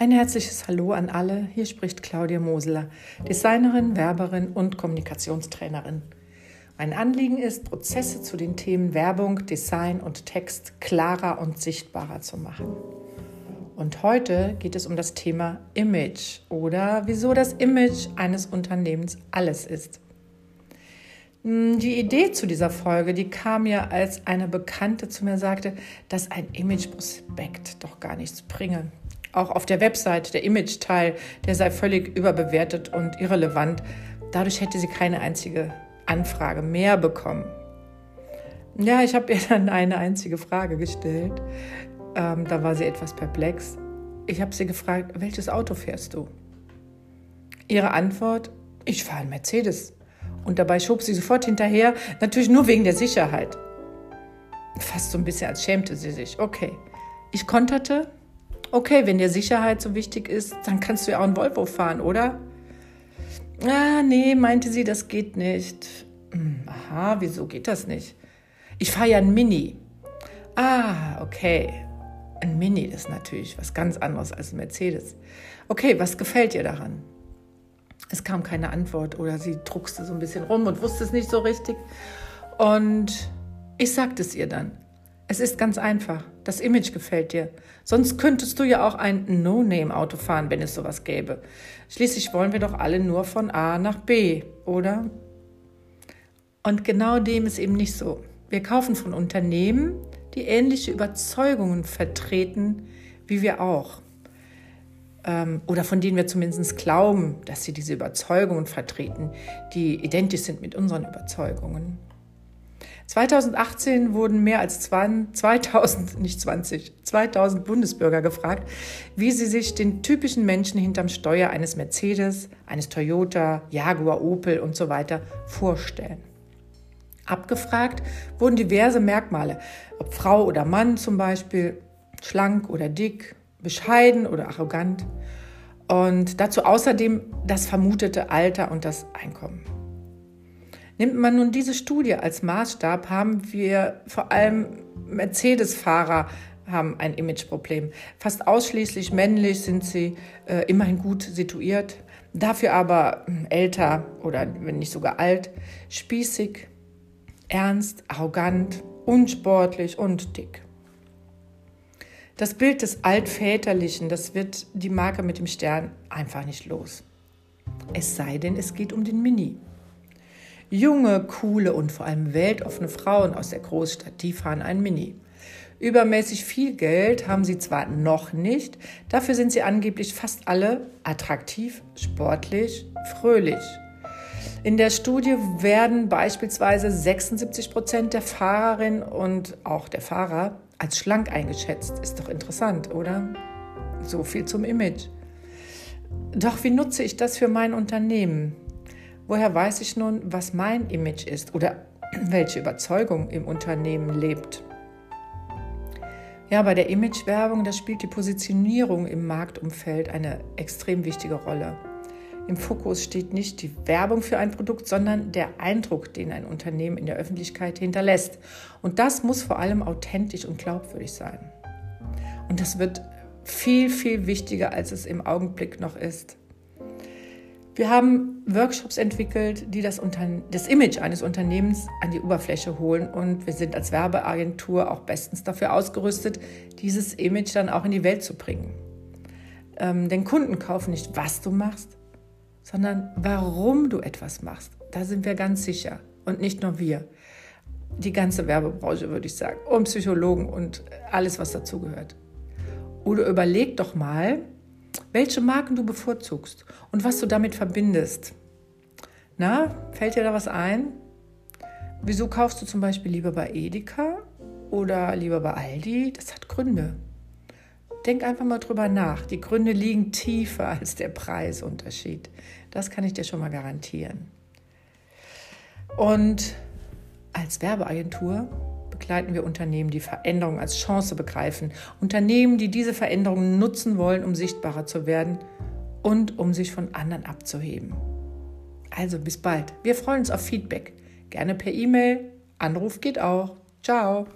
Ein herzliches Hallo an alle. Hier spricht Claudia Moseler, Designerin, Werberin und Kommunikationstrainerin. Mein Anliegen ist, Prozesse zu den Themen Werbung, Design und Text klarer und sichtbarer zu machen. Und heute geht es um das Thema Image oder wieso das Image eines Unternehmens alles ist. Hm, die Idee zu dieser Folge, die kam mir, als eine Bekannte zu mir sagte, dass ein Imageprospekt doch gar nichts bringe auch auf der Website, der Image-Teil, der sei völlig überbewertet und irrelevant. Dadurch hätte sie keine einzige Anfrage mehr bekommen. Ja, ich habe ihr dann eine einzige Frage gestellt. Ähm, da war sie etwas perplex. Ich habe sie gefragt, welches Auto fährst du? Ihre Antwort, ich fahre einen Mercedes. Und dabei schob sie sofort hinterher, natürlich nur wegen der Sicherheit. Fast so ein bisschen, als schämte sie sich. Okay. Ich konterte, Okay, wenn dir Sicherheit so wichtig ist, dann kannst du ja auch einen Volvo fahren, oder? Ah, nee, meinte sie, das geht nicht. Hm, aha, wieso geht das nicht? Ich fahre ja ein Mini. Ah, okay. Ein Mini ist natürlich was ganz anderes als ein Mercedes. Okay, was gefällt dir daran? Es kam keine Antwort oder sie druckste so ein bisschen rum und wusste es nicht so richtig. Und ich sagte es ihr dann. Es ist ganz einfach. Das Image gefällt dir. Sonst könntest du ja auch ein No-Name-Auto fahren, wenn es sowas gäbe. Schließlich wollen wir doch alle nur von A nach B, oder? Und genau dem ist eben nicht so. Wir kaufen von Unternehmen, die ähnliche Überzeugungen vertreten wie wir auch. Ähm, oder von denen wir zumindest glauben, dass sie diese Überzeugungen vertreten, die identisch sind mit unseren Überzeugungen. 2018 wurden mehr als 2000, nicht 20, 2000 Bundesbürger gefragt, wie sie sich den typischen Menschen hinterm Steuer eines Mercedes, eines Toyota, Jaguar, Opel und so weiter vorstellen. Abgefragt wurden diverse Merkmale, ob Frau oder Mann zum Beispiel, schlank oder dick, bescheiden oder arrogant und dazu außerdem das vermutete Alter und das Einkommen. Nimmt man nun diese Studie als Maßstab, haben wir vor allem Mercedes-Fahrer haben ein Imageproblem. Fast ausschließlich männlich sind sie äh, immerhin gut situiert, dafür aber hm, älter oder wenn nicht sogar alt, spießig, ernst, arrogant, unsportlich und dick. Das Bild des Altväterlichen, das wird die Marke mit dem Stern einfach nicht los. Es sei denn, es geht um den Mini. Junge, coole und vor allem weltoffene Frauen aus der Großstadt, die fahren ein Mini. Übermäßig viel Geld haben sie zwar noch nicht, dafür sind sie angeblich fast alle attraktiv, sportlich, fröhlich. In der Studie werden beispielsweise 76 Prozent der Fahrerinnen und auch der Fahrer als schlank eingeschätzt. Ist doch interessant, oder? So viel zum Image. Doch wie nutze ich das für mein Unternehmen? Woher weiß ich nun, was mein Image ist oder welche Überzeugung im Unternehmen lebt? Ja, bei der Imagewerbung, da spielt die Positionierung im Marktumfeld eine extrem wichtige Rolle. Im Fokus steht nicht die Werbung für ein Produkt, sondern der Eindruck, den ein Unternehmen in der Öffentlichkeit hinterlässt. Und das muss vor allem authentisch und glaubwürdig sein. Und das wird viel, viel wichtiger, als es im Augenblick noch ist. Wir haben Workshops entwickelt, die das, das, Image eines Unternehmens an die Oberfläche holen und wir sind als Werbeagentur auch bestens dafür ausgerüstet, dieses Image dann auch in die Welt zu bringen. Ähm, denn Kunden kaufen nicht, was du machst, sondern warum du etwas machst. Da sind wir ganz sicher und nicht nur wir. Die ganze Werbebranche, würde ich sagen, und Psychologen und alles, was dazugehört. Oder überleg doch mal, welche Marken du bevorzugst und was du damit verbindest. Na, fällt dir da was ein? Wieso kaufst du zum Beispiel lieber bei Edeka oder lieber bei Aldi? Das hat Gründe. Denk einfach mal drüber nach. Die Gründe liegen tiefer als der Preisunterschied. Das kann ich dir schon mal garantieren. Und als Werbeagentur begleiten wir Unternehmen, die Veränderung als Chance begreifen. Unternehmen, die diese Veränderungen nutzen wollen, um sichtbarer zu werden und um sich von anderen abzuheben. Also bis bald. Wir freuen uns auf Feedback. Gerne per E-Mail. Anruf geht auch. Ciao.